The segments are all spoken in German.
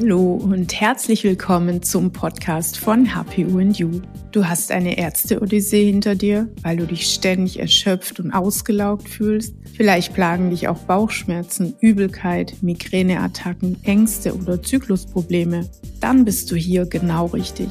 Hallo und herzlich willkommen zum Podcast von and You. Du hast eine Ärzte-Odyssee hinter dir, weil du dich ständig erschöpft und ausgelaugt fühlst. Vielleicht plagen dich auch Bauchschmerzen, Übelkeit, Migräneattacken, Ängste oder Zyklusprobleme. Dann bist du hier genau richtig.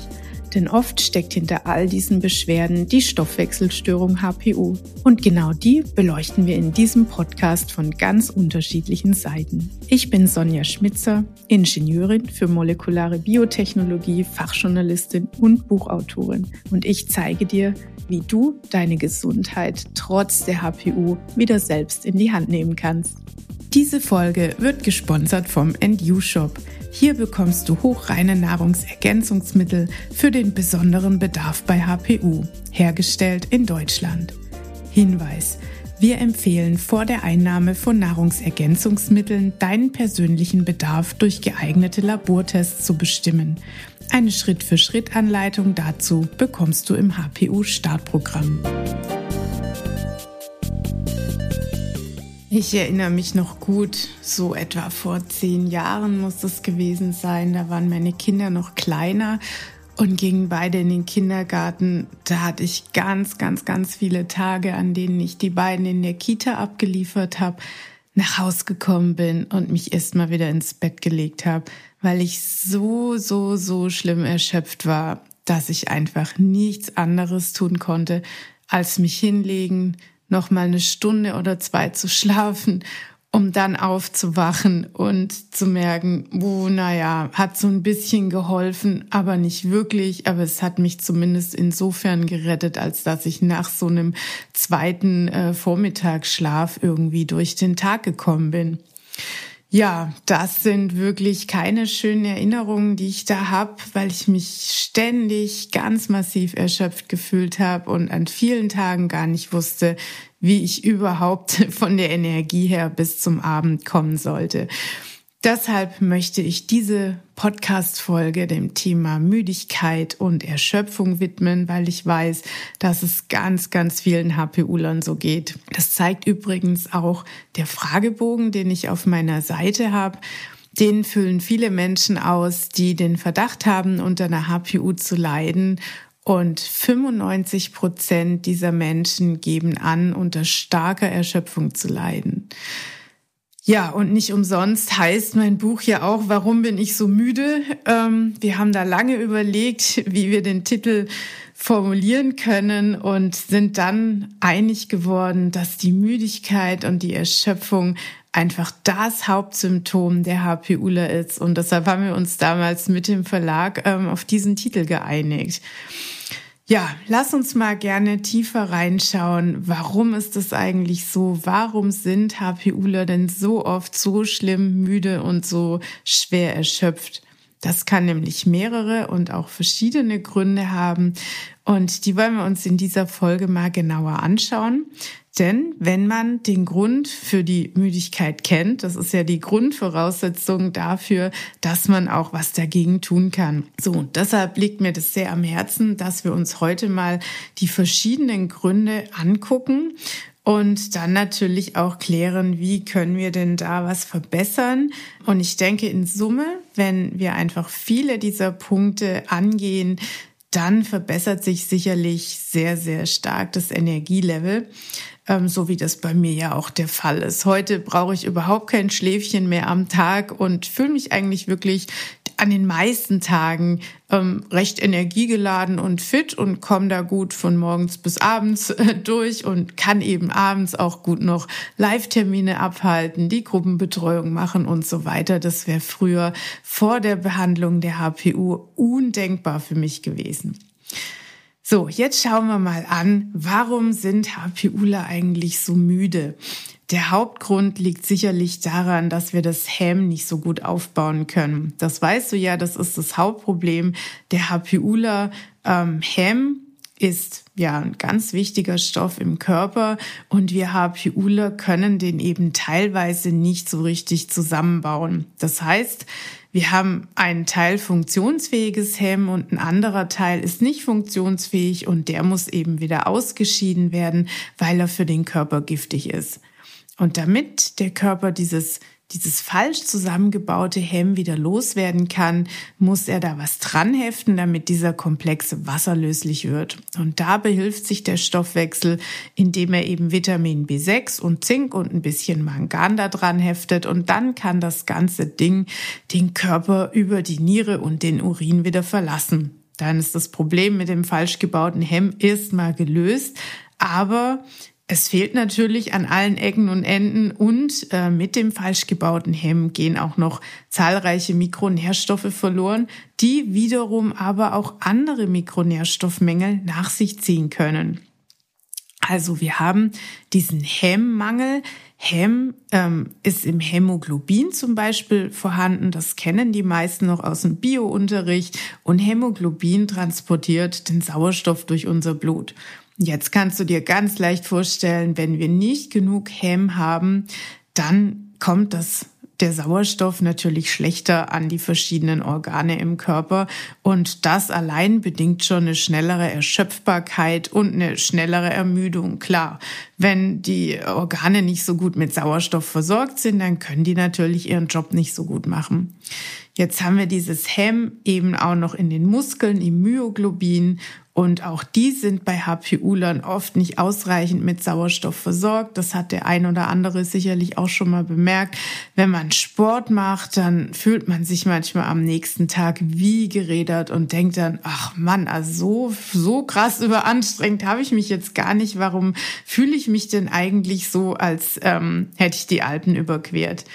Denn oft steckt hinter all diesen Beschwerden die Stoffwechselstörung HPU. Und genau die beleuchten wir in diesem Podcast von ganz unterschiedlichen Seiten. Ich bin Sonja Schmitzer, Ingenieurin für molekulare Biotechnologie, Fachjournalistin und Buchautorin. Und ich zeige dir, wie du deine Gesundheit trotz der HPU wieder selbst in die Hand nehmen kannst. Diese Folge wird gesponsert vom NU Shop. Hier bekommst du hochreine Nahrungsergänzungsmittel für den besonderen Bedarf bei HPU, hergestellt in Deutschland. Hinweis. Wir empfehlen vor der Einnahme von Nahrungsergänzungsmitteln deinen persönlichen Bedarf durch geeignete Labortests zu bestimmen. Eine Schritt-für-Schritt-Anleitung dazu bekommst du im HPU-Startprogramm. Ich erinnere mich noch gut, so etwa vor zehn Jahren muss das gewesen sein. Da waren meine Kinder noch kleiner und gingen beide in den Kindergarten. Da hatte ich ganz, ganz, ganz viele Tage, an denen ich die beiden in der Kita abgeliefert habe, nach Haus gekommen bin und mich erstmal wieder ins Bett gelegt habe, weil ich so, so, so schlimm erschöpft war, dass ich einfach nichts anderes tun konnte, als mich hinlegen, noch mal eine Stunde oder zwei zu schlafen, um dann aufzuwachen und zu merken, oh, naja, hat so ein bisschen geholfen, aber nicht wirklich. Aber es hat mich zumindest insofern gerettet, als dass ich nach so einem zweiten äh, Vormittagsschlaf irgendwie durch den Tag gekommen bin. Ja, das sind wirklich keine schönen Erinnerungen, die ich da habe, weil ich mich ständig ganz massiv erschöpft gefühlt habe und an vielen Tagen gar nicht wusste, wie ich überhaupt von der Energie her bis zum Abend kommen sollte. Deshalb möchte ich diese Podcast-Folge dem Thema Müdigkeit und Erschöpfung widmen, weil ich weiß, dass es ganz, ganz vielen HPU-Lern so geht. Das zeigt übrigens auch der Fragebogen, den ich auf meiner Seite habe. Den füllen viele Menschen aus, die den Verdacht haben, unter einer HPU zu leiden und 95 Prozent dieser Menschen geben an, unter starker Erschöpfung zu leiden. Ja, und nicht umsonst heißt mein Buch ja auch, warum bin ich so müde? Ähm, wir haben da lange überlegt, wie wir den Titel formulieren können und sind dann einig geworden, dass die Müdigkeit und die Erschöpfung einfach das Hauptsymptom der HPUler ist. Und deshalb haben wir uns damals mit dem Verlag ähm, auf diesen Titel geeinigt. Ja, lass uns mal gerne tiefer reinschauen. Warum ist das eigentlich so? Warum sind HPUler denn so oft so schlimm müde und so schwer erschöpft? Das kann nämlich mehrere und auch verschiedene Gründe haben. Und die wollen wir uns in dieser Folge mal genauer anschauen. Denn wenn man den Grund für die Müdigkeit kennt, das ist ja die Grundvoraussetzung dafür, dass man auch was dagegen tun kann. So, deshalb liegt mir das sehr am Herzen, dass wir uns heute mal die verschiedenen Gründe angucken und dann natürlich auch klären, wie können wir denn da was verbessern. Und ich denke in Summe, wenn wir einfach viele dieser Punkte angehen, dann verbessert sich sicherlich sehr, sehr stark das Energielevel ähm, so wie das bei mir ja auch der Fall ist. Heute brauche ich überhaupt kein Schläfchen mehr am Tag und fühle mich eigentlich wirklich an den meisten Tagen ähm, recht energiegeladen und fit und komme da gut von morgens bis abends äh, durch und kann eben abends auch gut noch Live-Termine abhalten, die Gruppenbetreuung machen und so weiter. Das wäre früher vor der Behandlung der HPU undenkbar für mich gewesen. So, jetzt schauen wir mal an, warum sind HPUler eigentlich so müde? Der Hauptgrund liegt sicherlich daran, dass wir das Hem nicht so gut aufbauen können. Das weißt du ja, das ist das Hauptproblem der HPUler. Ähm, Hem ist ja ein ganz wichtiger Stoff im Körper und wir HPUler können den eben teilweise nicht so richtig zusammenbauen. Das heißt, wir haben einen Teil funktionsfähiges Hemm und ein anderer Teil ist nicht funktionsfähig und der muss eben wieder ausgeschieden werden, weil er für den Körper giftig ist. Und damit der Körper dieses dieses falsch zusammengebaute Hemm wieder loswerden kann, muss er da was dran heften, damit dieser Komplex wasserlöslich wird. Und da behilft sich der Stoffwechsel, indem er eben Vitamin B6 und Zink und ein bisschen Mangan da dran heftet. Und dann kann das ganze Ding den Körper über die Niere und den Urin wieder verlassen. Dann ist das Problem mit dem falsch gebauten Hemm erstmal gelöst. Aber es fehlt natürlich an allen Ecken und Enden und äh, mit dem falsch gebauten Hemm gehen auch noch zahlreiche Mikronährstoffe verloren, die wiederum aber auch andere Mikronährstoffmängel nach sich ziehen können. Also wir haben diesen Hemmmangel. Hemm ähm, ist im Hämoglobin zum Beispiel vorhanden. Das kennen die meisten noch aus dem Biounterricht. Und Hämoglobin transportiert den Sauerstoff durch unser Blut. Jetzt kannst du dir ganz leicht vorstellen, wenn wir nicht genug Hemm haben, dann kommt das der Sauerstoff natürlich schlechter an die verschiedenen Organe im Körper und das allein bedingt schon eine schnellere Erschöpfbarkeit und eine schnellere Ermüdung. Klar, wenn die Organe nicht so gut mit Sauerstoff versorgt sind, dann können die natürlich ihren Job nicht so gut machen. Jetzt haben wir dieses Hemm eben auch noch in den Muskeln, im Myoglobin und auch die sind bei HPU-Lern oft nicht ausreichend mit Sauerstoff versorgt. Das hat der ein oder andere sicherlich auch schon mal bemerkt. Wenn man Sport macht, dann fühlt man sich manchmal am nächsten Tag wie gerädert und denkt dann, ach Mann, also so, so krass überanstrengt habe ich mich jetzt gar nicht. Warum fühle ich mich denn eigentlich so, als ähm, hätte ich die Alpen überquert?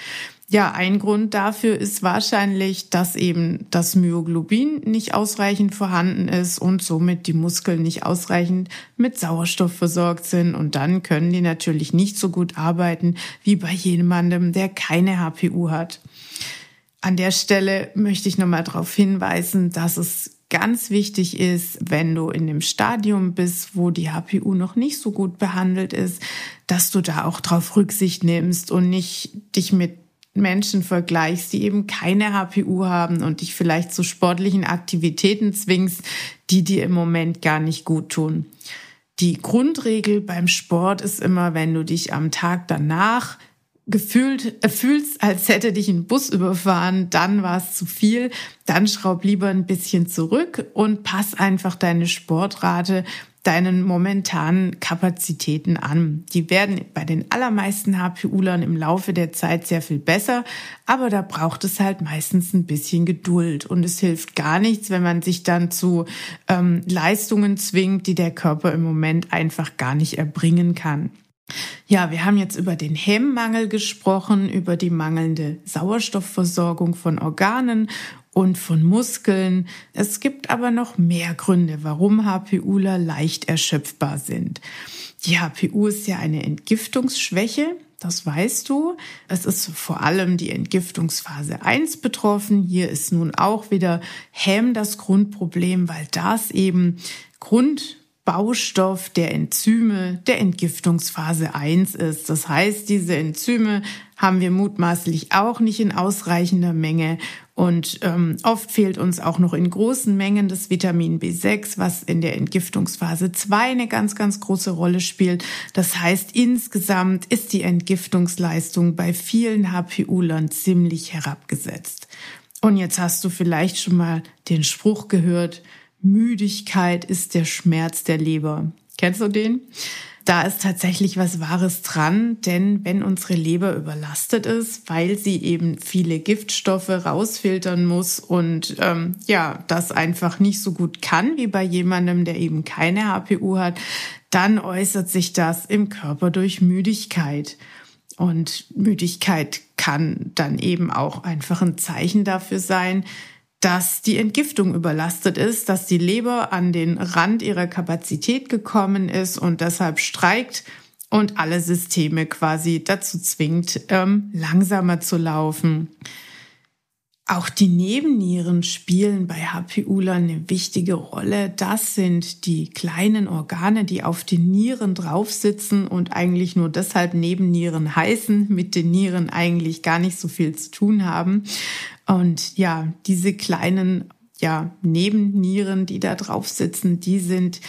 Ja, ein Grund dafür ist wahrscheinlich, dass eben das Myoglobin nicht ausreichend vorhanden ist und somit die Muskeln nicht ausreichend mit Sauerstoff versorgt sind. Und dann können die natürlich nicht so gut arbeiten wie bei jemandem, der keine HPU hat. An der Stelle möchte ich nochmal darauf hinweisen, dass es ganz wichtig ist, wenn du in dem Stadium bist, wo die HPU noch nicht so gut behandelt ist, dass du da auch drauf Rücksicht nimmst und nicht dich mit Menschen vergleichst, die eben keine HPU haben und dich vielleicht zu sportlichen Aktivitäten zwingst, die dir im Moment gar nicht gut tun. Die Grundregel beim Sport ist immer, wenn du dich am Tag danach gefühlt äh, fühlst, als hätte dich ein Bus überfahren, dann war es zu viel, dann schraub lieber ein bisschen zurück und pass einfach deine Sportrate deinen momentanen Kapazitäten an. Die werden bei den allermeisten HPUlern im Laufe der Zeit sehr viel besser, aber da braucht es halt meistens ein bisschen Geduld und es hilft gar nichts, wenn man sich dann zu ähm, Leistungen zwingt, die der Körper im Moment einfach gar nicht erbringen kann. Ja, wir haben jetzt über den Hemmmangel gesprochen, über die mangelnde Sauerstoffversorgung von Organen und von Muskeln. Es gibt aber noch mehr Gründe, warum HPUler leicht erschöpfbar sind. Die HPU ist ja eine Entgiftungsschwäche. Das weißt du. Es ist vor allem die Entgiftungsphase 1 betroffen. Hier ist nun auch wieder Hemm das Grundproblem, weil das eben Grund Baustoff der Enzyme der Entgiftungsphase 1 ist. Das heißt, diese Enzyme haben wir mutmaßlich auch nicht in ausreichender Menge und ähm, oft fehlt uns auch noch in großen Mengen das Vitamin B6, was in der Entgiftungsphase 2 eine ganz, ganz große Rolle spielt. Das heißt, insgesamt ist die Entgiftungsleistung bei vielen HPU-Lern ziemlich herabgesetzt. Und jetzt hast du vielleicht schon mal den Spruch gehört, Müdigkeit ist der Schmerz der Leber. Kennst du den? Da ist tatsächlich was Wahres dran, denn wenn unsere Leber überlastet ist, weil sie eben viele Giftstoffe rausfiltern muss und ähm, ja, das einfach nicht so gut kann wie bei jemandem, der eben keine HPU hat, dann äußert sich das im Körper durch Müdigkeit. Und Müdigkeit kann dann eben auch einfach ein Zeichen dafür sein, dass die Entgiftung überlastet ist, dass die Leber an den Rand ihrer Kapazität gekommen ist und deshalb streikt und alle Systeme quasi dazu zwingt, ähm, langsamer zu laufen. Auch die Nebennieren spielen bei HPUler eine wichtige Rolle. Das sind die kleinen Organe, die auf den Nieren drauf sitzen und eigentlich nur deshalb Nebennieren heißen, mit den Nieren eigentlich gar nicht so viel zu tun haben. Und ja, diese kleinen ja, Nebennieren, die da drauf sitzen, die sind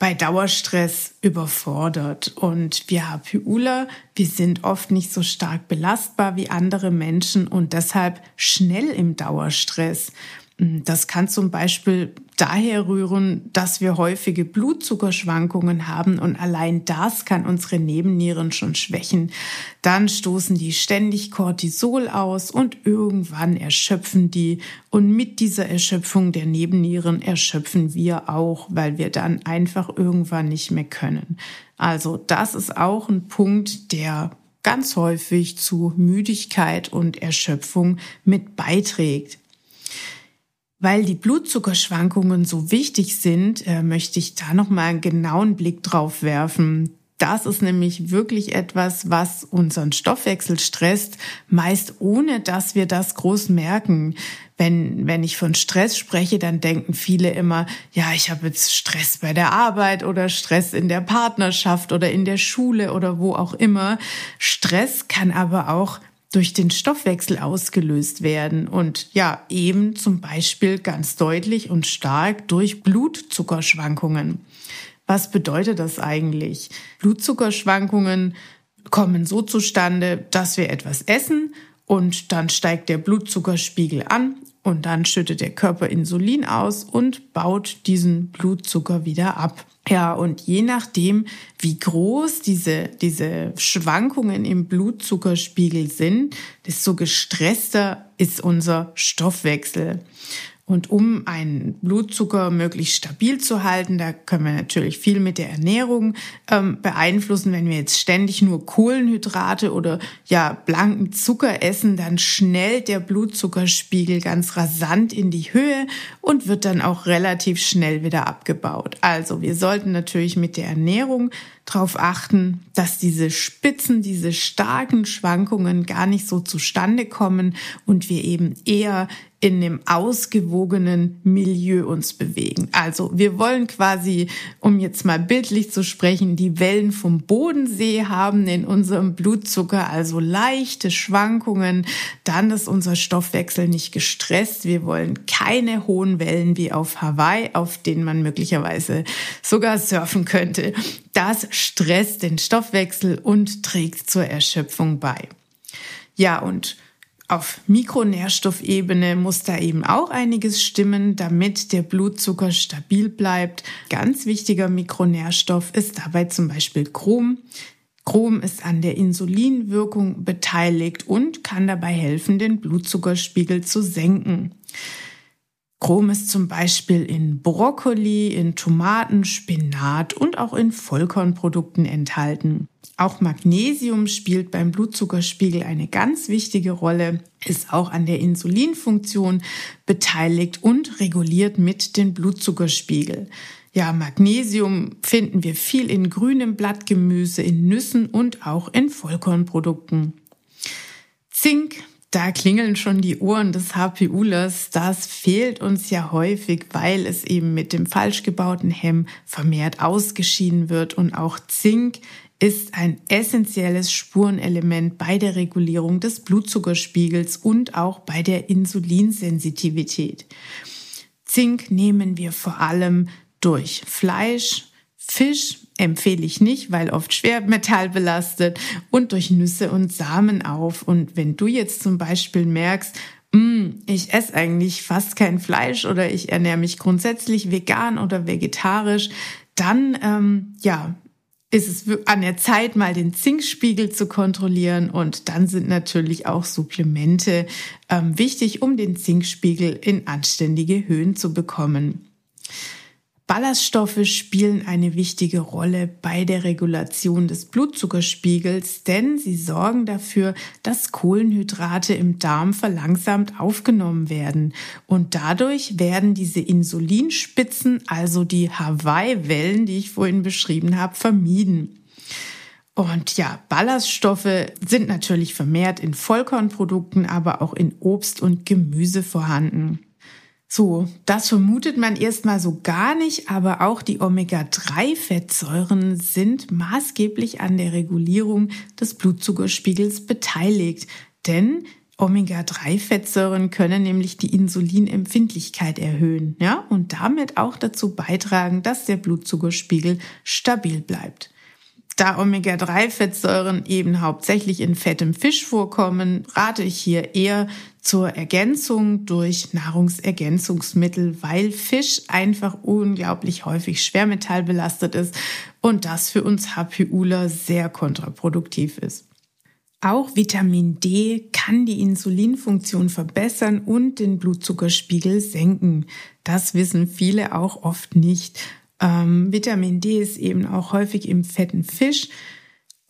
bei Dauerstress überfordert. Und wir HPUler, wir sind oft nicht so stark belastbar wie andere Menschen und deshalb schnell im Dauerstress. Das kann zum Beispiel daher rühren, dass wir häufige Blutzuckerschwankungen haben und allein das kann unsere Nebennieren schon schwächen. Dann stoßen die ständig Cortisol aus und irgendwann erschöpfen die und mit dieser Erschöpfung der Nebennieren erschöpfen wir auch, weil wir dann einfach irgendwann nicht mehr können. Also das ist auch ein Punkt, der ganz häufig zu Müdigkeit und Erschöpfung mit beiträgt. Weil die Blutzuckerschwankungen so wichtig sind, äh, möchte ich da noch mal einen genauen Blick drauf werfen. Das ist nämlich wirklich etwas, was unseren Stoffwechsel stresst, meist ohne dass wir das groß merken. Wenn, wenn ich von Stress spreche, dann denken viele immer, ja, ich habe jetzt Stress bei der Arbeit oder Stress in der Partnerschaft oder in der Schule oder wo auch immer. Stress kann aber auch durch den Stoffwechsel ausgelöst werden und ja, eben zum Beispiel ganz deutlich und stark durch Blutzuckerschwankungen. Was bedeutet das eigentlich? Blutzuckerschwankungen kommen so zustande, dass wir etwas essen und dann steigt der Blutzuckerspiegel an und dann schüttet der Körper Insulin aus und baut diesen Blutzucker wieder ab. Ja, und je nachdem, wie groß diese, diese Schwankungen im Blutzuckerspiegel sind, desto gestresster ist unser Stoffwechsel. Und um einen Blutzucker möglichst stabil zu halten, da können wir natürlich viel mit der Ernährung ähm, beeinflussen. Wenn wir jetzt ständig nur Kohlenhydrate oder ja blanken Zucker essen, dann schnellt der Blutzuckerspiegel ganz rasant in die Höhe und wird dann auch relativ schnell wieder abgebaut. Also wir sollten natürlich mit der Ernährung darauf achten, dass diese Spitzen, diese starken Schwankungen gar nicht so zustande kommen und wir eben eher in einem ausgewogenen Milieu uns bewegen. Also wir wollen quasi, um jetzt mal bildlich zu sprechen, die Wellen vom Bodensee haben in unserem Blutzucker, also leichte Schwankungen. Dann ist unser Stoffwechsel nicht gestresst. Wir wollen keine hohen Wellen wie auf Hawaii, auf denen man möglicherweise sogar surfen könnte. Das stresst den Stoffwechsel und trägt zur Erschöpfung bei. Ja, und auf Mikronährstoffebene muss da eben auch einiges stimmen, damit der Blutzucker stabil bleibt. Ganz wichtiger Mikronährstoff ist dabei zum Beispiel Chrom. Chrom ist an der Insulinwirkung beteiligt und kann dabei helfen, den Blutzuckerspiegel zu senken. Chrom ist zum Beispiel in Brokkoli, in Tomaten, Spinat und auch in Vollkornprodukten enthalten. Auch Magnesium spielt beim Blutzuckerspiegel eine ganz wichtige Rolle, ist auch an der Insulinfunktion beteiligt und reguliert mit den Blutzuckerspiegel. Ja, Magnesium finden wir viel in grünem Blattgemüse, in Nüssen und auch in Vollkornprodukten. Zink da klingeln schon die Ohren des HPUlers. Das fehlt uns ja häufig, weil es eben mit dem falsch gebauten Hemm vermehrt ausgeschieden wird. Und auch Zink ist ein essentielles Spurenelement bei der Regulierung des Blutzuckerspiegels und auch bei der Insulinsensitivität. Zink nehmen wir vor allem durch Fleisch, Fisch, empfehle ich nicht, weil oft Schwermetall belastet und durch Nüsse und Samen auf. Und wenn du jetzt zum Beispiel merkst, mm, ich esse eigentlich fast kein Fleisch oder ich ernähre mich grundsätzlich vegan oder vegetarisch, dann ähm, ja ist es an der Zeit, mal den Zinkspiegel zu kontrollieren. Und dann sind natürlich auch Supplemente ähm, wichtig, um den Zinkspiegel in anständige Höhen zu bekommen. Ballaststoffe spielen eine wichtige Rolle bei der Regulation des Blutzuckerspiegels, denn sie sorgen dafür, dass Kohlenhydrate im Darm verlangsamt aufgenommen werden. Und dadurch werden diese Insulinspitzen, also die Hawaii-Wellen, die ich vorhin beschrieben habe, vermieden. Und ja, Ballaststoffe sind natürlich vermehrt in Vollkornprodukten, aber auch in Obst und Gemüse vorhanden. So, das vermutet man erstmal so gar nicht, aber auch die Omega-3-Fettsäuren sind maßgeblich an der Regulierung des Blutzuckerspiegels beteiligt. Denn Omega-3-Fettsäuren können nämlich die Insulinempfindlichkeit erhöhen, ja, und damit auch dazu beitragen, dass der Blutzuckerspiegel stabil bleibt. Da Omega-3-Fettsäuren eben hauptsächlich in fettem Fisch vorkommen, rate ich hier eher zur Ergänzung durch Nahrungsergänzungsmittel, weil Fisch einfach unglaublich häufig schwermetallbelastet ist und das für uns HPUler sehr kontraproduktiv ist. Auch Vitamin D kann die Insulinfunktion verbessern und den Blutzuckerspiegel senken. Das wissen viele auch oft nicht. Ähm, Vitamin D ist eben auch häufig im fetten Fisch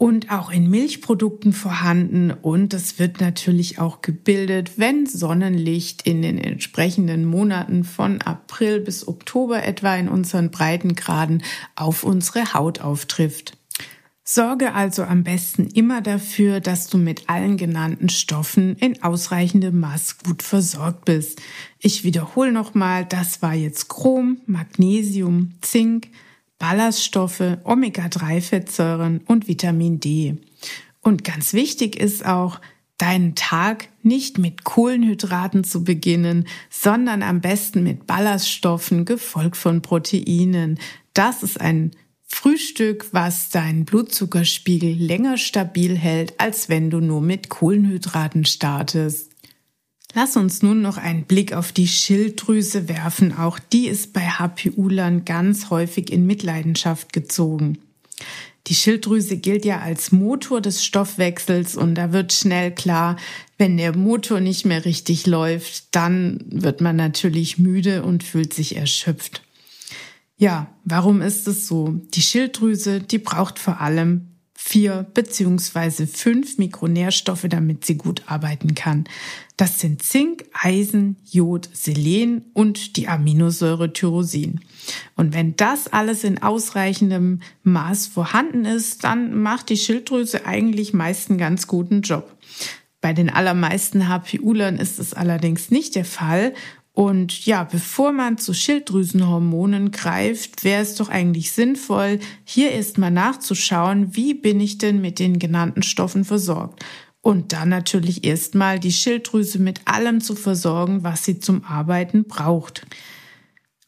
und auch in Milchprodukten vorhanden und es wird natürlich auch gebildet, wenn Sonnenlicht in den entsprechenden Monaten von April bis Oktober etwa in unseren Breitengraden auf unsere Haut auftrifft. Sorge also am besten immer dafür, dass du mit allen genannten Stoffen in ausreichendem Maß gut versorgt bist. Ich wiederhole nochmal, das war jetzt Chrom, Magnesium, Zink, Ballaststoffe, Omega-3-Fettsäuren und Vitamin D. Und ganz wichtig ist auch, deinen Tag nicht mit Kohlenhydraten zu beginnen, sondern am besten mit Ballaststoffen, gefolgt von Proteinen. Das ist ein Frühstück, was deinen Blutzuckerspiegel länger stabil hält, als wenn du nur mit Kohlenhydraten startest. Lass uns nun noch einen Blick auf die Schilddrüse werfen. Auch die ist bei HPU-Lern ganz häufig in Mitleidenschaft gezogen. Die Schilddrüse gilt ja als Motor des Stoffwechsels und da wird schnell klar, wenn der Motor nicht mehr richtig läuft, dann wird man natürlich müde und fühlt sich erschöpft. Ja, warum ist es so? Die Schilddrüse, die braucht vor allem vier beziehungsweise fünf Mikronährstoffe, damit sie gut arbeiten kann. Das sind Zink, Eisen, Jod, Selen und die Aminosäure Tyrosin. Und wenn das alles in ausreichendem Maß vorhanden ist, dann macht die Schilddrüse eigentlich meist einen ganz guten Job. Bei den allermeisten HPU-Lern ist es allerdings nicht der Fall und ja, bevor man zu Schilddrüsenhormonen greift, wäre es doch eigentlich sinnvoll, hier erstmal nachzuschauen, wie bin ich denn mit den genannten Stoffen versorgt. Und dann natürlich erstmal die Schilddrüse mit allem zu versorgen, was sie zum Arbeiten braucht.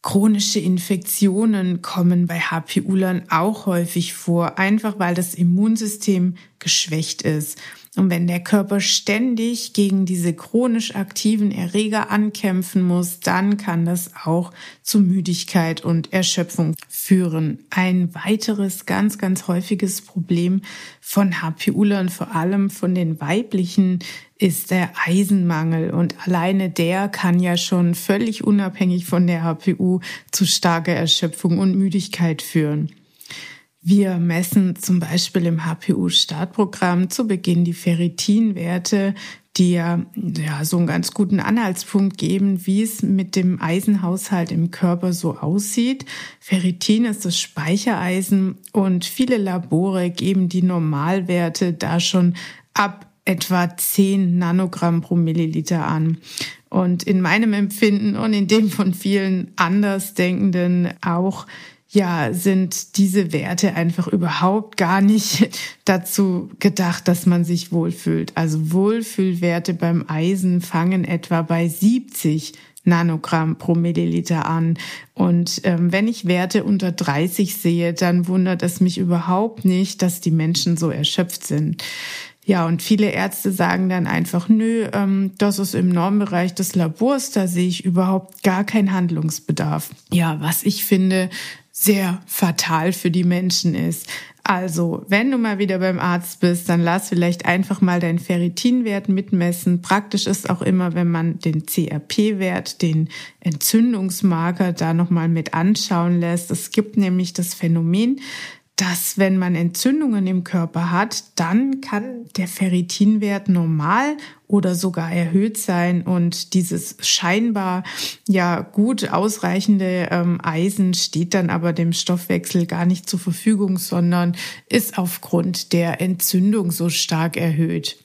Chronische Infektionen kommen bei HPU-Lern auch häufig vor, einfach weil das Immunsystem geschwächt ist. Und wenn der Körper ständig gegen diese chronisch aktiven Erreger ankämpfen muss, dann kann das auch zu Müdigkeit und Erschöpfung führen. Ein weiteres ganz, ganz häufiges Problem von HPUlern, vor allem von den weiblichen, ist der Eisenmangel. Und alleine der kann ja schon völlig unabhängig von der HPU zu starker Erschöpfung und Müdigkeit führen. Wir messen zum Beispiel im HPU-Startprogramm zu Beginn die Ferritinwerte, die ja, ja so einen ganz guten Anhaltspunkt geben, wie es mit dem Eisenhaushalt im Körper so aussieht. Ferritin ist das Speichereisen und viele Labore geben die Normalwerte da schon ab etwa 10 Nanogramm pro Milliliter an. Und in meinem Empfinden und in dem von vielen Andersdenkenden auch ja, sind diese Werte einfach überhaupt gar nicht dazu gedacht, dass man sich wohlfühlt. Also Wohlfühlwerte beim Eisen fangen etwa bei 70 Nanogramm pro Milliliter an. Und ähm, wenn ich Werte unter 30 sehe, dann wundert es mich überhaupt nicht, dass die Menschen so erschöpft sind. Ja, und viele Ärzte sagen dann einfach, nö, ähm, das ist im Normbereich des Labors, da sehe ich überhaupt gar keinen Handlungsbedarf. Ja, was ich finde, sehr fatal für die Menschen ist. Also, wenn du mal wieder beim Arzt bist, dann lass vielleicht einfach mal deinen Ferritinwert mitmessen. Praktisch ist auch immer, wenn man den CRP-Wert, den Entzündungsmarker da nochmal mit anschauen lässt. Es gibt nämlich das Phänomen, dass wenn man Entzündungen im Körper hat, dann kann der Ferritinwert normal oder sogar erhöht sein und dieses scheinbar ja gut ausreichende ähm, Eisen steht dann aber dem Stoffwechsel gar nicht zur Verfügung, sondern ist aufgrund der Entzündung so stark erhöht.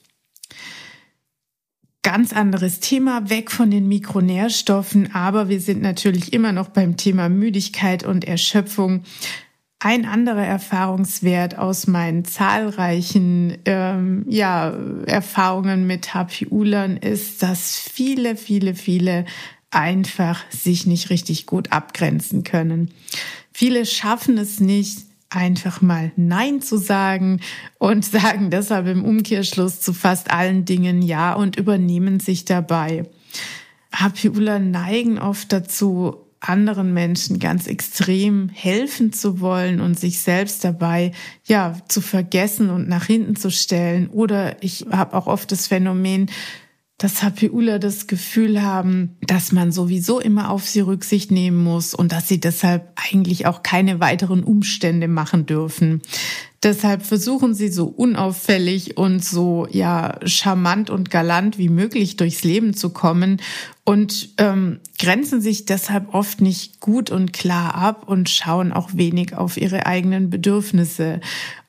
Ganz anderes Thema, weg von den Mikronährstoffen, aber wir sind natürlich immer noch beim Thema Müdigkeit und Erschöpfung. Ein anderer Erfahrungswert aus meinen zahlreichen ähm, ja, Erfahrungen mit HPUlern ist, dass viele, viele, viele einfach sich nicht richtig gut abgrenzen können. Viele schaffen es nicht, einfach mal Nein zu sagen und sagen deshalb im Umkehrschluss zu fast allen Dingen Ja und übernehmen sich dabei. HPUler neigen oft dazu, anderen Menschen ganz extrem helfen zu wollen und sich selbst dabei ja zu vergessen und nach hinten zu stellen. Oder ich habe auch oft das Phänomen, dass HPUler das Gefühl haben, dass man sowieso immer auf sie Rücksicht nehmen muss und dass sie deshalb eigentlich auch keine weiteren Umstände machen dürfen. Deshalb versuchen sie so unauffällig und so ja charmant und galant wie möglich durchs Leben zu kommen und ähm, grenzen sich deshalb oft nicht gut und klar ab und schauen auch wenig auf ihre eigenen Bedürfnisse.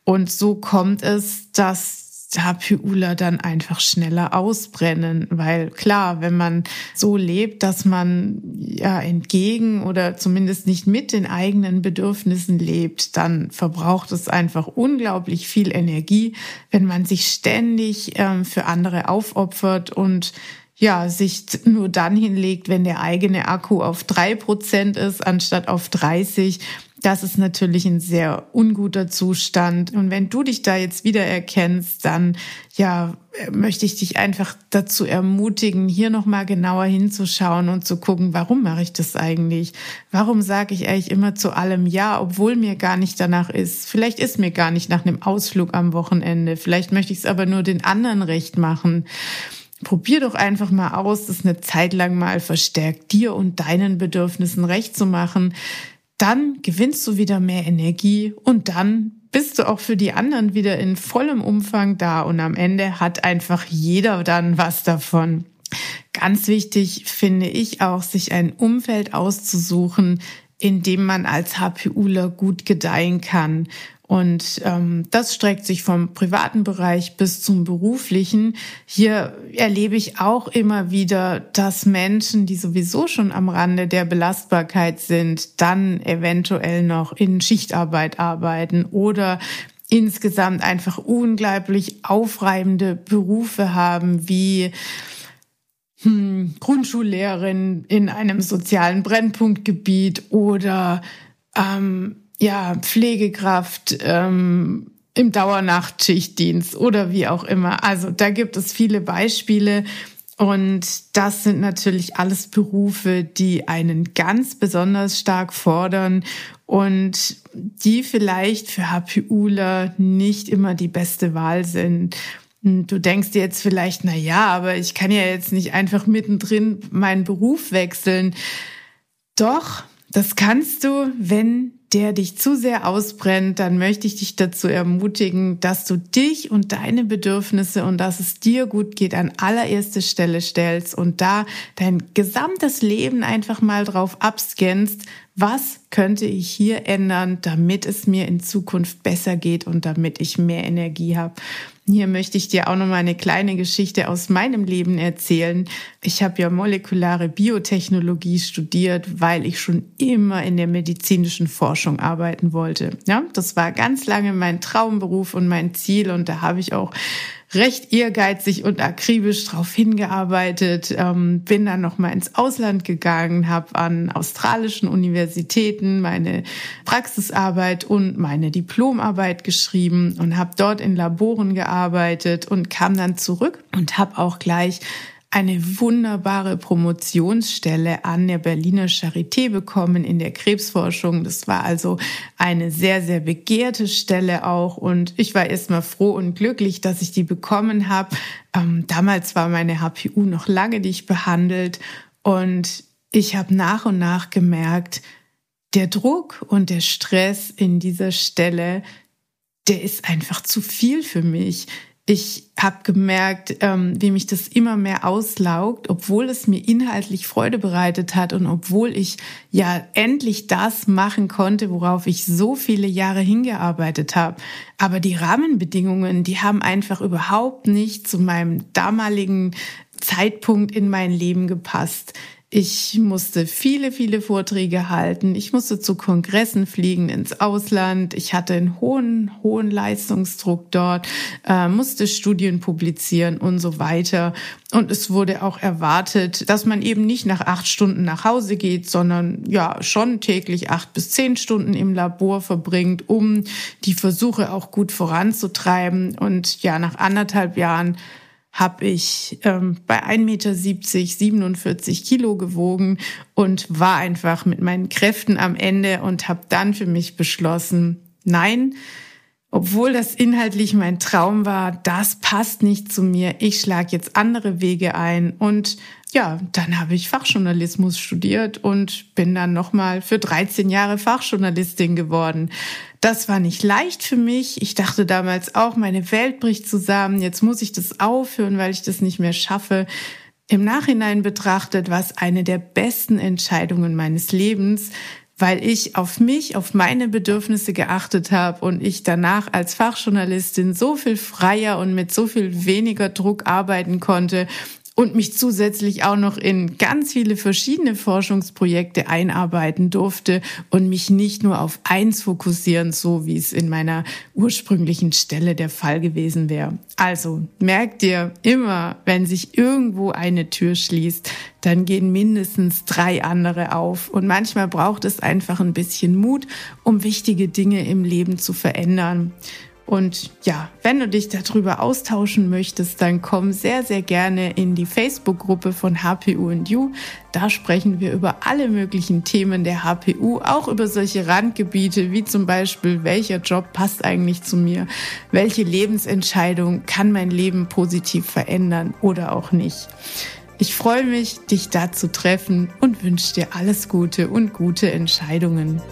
Und so kommt es, dass HPUler dann einfach schneller ausbrennen, weil klar, wenn man so lebt, dass man ja entgegen oder zumindest nicht mit den eigenen Bedürfnissen lebt, dann verbraucht es einfach unglaublich viel Energie, wenn man sich ständig ähm, für andere aufopfert und ja, sich nur dann hinlegt, wenn der eigene Akku auf drei Prozent ist, anstatt auf 30 das ist natürlich ein sehr unguter Zustand. Und wenn du dich da jetzt wiedererkennst, dann ja, möchte ich dich einfach dazu ermutigen, hier nochmal genauer hinzuschauen und zu gucken, warum mache ich das eigentlich? Warum sage ich eigentlich immer zu allem Ja, obwohl mir gar nicht danach ist? Vielleicht ist mir gar nicht nach einem Ausflug am Wochenende. Vielleicht möchte ich es aber nur den anderen recht machen. Probier doch einfach mal aus, das eine Zeit lang mal verstärkt dir und deinen Bedürfnissen recht zu machen dann gewinnst du wieder mehr Energie und dann bist du auch für die anderen wieder in vollem Umfang da und am Ende hat einfach jeder dann was davon. Ganz wichtig finde ich auch, sich ein Umfeld auszusuchen, in dem man als HPUler gut gedeihen kann und ähm, das streckt sich vom privaten Bereich bis zum beruflichen. Hier erlebe ich auch immer wieder, dass Menschen, die sowieso schon am Rande der Belastbarkeit sind, dann eventuell noch in Schichtarbeit arbeiten oder insgesamt einfach unglaublich aufreibende Berufe haben, wie hm, Grundschullehrerin in einem sozialen Brennpunktgebiet oder ähm, ja, Pflegekraft ähm, im Dauernachtschichtdienst oder wie auch immer. Also da gibt es viele Beispiele. Und das sind natürlich alles Berufe, die einen ganz besonders stark fordern und die vielleicht für HPUler nicht immer die beste Wahl sind. Du denkst dir jetzt vielleicht, na ja, aber ich kann ja jetzt nicht einfach mittendrin meinen Beruf wechseln. Doch, das kannst du, wenn der dich zu sehr ausbrennt, dann möchte ich dich dazu ermutigen, dass du dich und deine Bedürfnisse und dass es dir gut geht an allererste Stelle stellst und da dein gesamtes Leben einfach mal drauf abscannst, was könnte ich hier ändern, damit es mir in Zukunft besser geht und damit ich mehr Energie habe. Hier möchte ich dir auch noch mal eine kleine Geschichte aus meinem Leben erzählen. Ich habe ja molekulare Biotechnologie studiert, weil ich schon immer in der medizinischen Forschung arbeiten wollte. Ja, das war ganz lange mein Traumberuf und mein Ziel und da habe ich auch recht ehrgeizig und akribisch drauf hingearbeitet, ähm, bin dann noch mal ins Ausland gegangen, habe an australischen Universitäten meine Praxisarbeit und meine Diplomarbeit geschrieben und habe dort in Laboren gearbeitet und kam dann zurück und habe auch gleich eine wunderbare Promotionsstelle an der Berliner Charité bekommen in der Krebsforschung. Das war also eine sehr, sehr begehrte Stelle auch. Und ich war erstmal froh und glücklich, dass ich die bekommen habe. Ähm, damals war meine HPU noch lange nicht behandelt. Und ich habe nach und nach gemerkt, der Druck und der Stress in dieser Stelle, der ist einfach zu viel für mich. Ich habe gemerkt, ähm, wie mich das immer mehr auslaugt, obwohl es mir inhaltlich Freude bereitet hat und obwohl ich ja endlich das machen konnte, worauf ich so viele Jahre hingearbeitet habe. Aber die Rahmenbedingungen, die haben einfach überhaupt nicht zu meinem damaligen Zeitpunkt in mein Leben gepasst. Ich musste viele, viele Vorträge halten. Ich musste zu Kongressen fliegen ins Ausland. Ich hatte einen hohen, hohen Leistungsdruck dort, äh, musste Studien publizieren und so weiter. Und es wurde auch erwartet, dass man eben nicht nach acht Stunden nach Hause geht, sondern ja schon täglich acht bis zehn Stunden im Labor verbringt, um die Versuche auch gut voranzutreiben. Und ja, nach anderthalb Jahren habe ich ähm, bei 1,70 Meter 47 Kilo gewogen und war einfach mit meinen Kräften am Ende und habe dann für mich beschlossen, nein, obwohl das inhaltlich mein Traum war, das passt nicht zu mir. Ich schlage jetzt andere Wege ein und ja, dann habe ich Fachjournalismus studiert und bin dann nochmal für 13 Jahre Fachjournalistin geworden. Das war nicht leicht für mich. Ich dachte damals auch, meine Welt bricht zusammen. Jetzt muss ich das aufhören, weil ich das nicht mehr schaffe. Im Nachhinein betrachtet war es eine der besten Entscheidungen meines Lebens, weil ich auf mich, auf meine Bedürfnisse geachtet habe und ich danach als Fachjournalistin so viel freier und mit so viel weniger Druck arbeiten konnte und mich zusätzlich auch noch in ganz viele verschiedene Forschungsprojekte einarbeiten durfte und mich nicht nur auf eins fokussieren, so wie es in meiner ursprünglichen Stelle der Fall gewesen wäre. Also merkt dir immer, wenn sich irgendwo eine Tür schließt, dann gehen mindestens drei andere auf. Und manchmal braucht es einfach ein bisschen Mut, um wichtige Dinge im Leben zu verändern. Und ja, wenn du dich darüber austauschen möchtest, dann komm sehr, sehr gerne in die Facebook-Gruppe von HPU und You. Da sprechen wir über alle möglichen Themen der HPU, auch über solche Randgebiete wie zum Beispiel, welcher Job passt eigentlich zu mir, welche Lebensentscheidung kann mein Leben positiv verändern oder auch nicht. Ich freue mich, dich da zu treffen und wünsche dir alles Gute und gute Entscheidungen.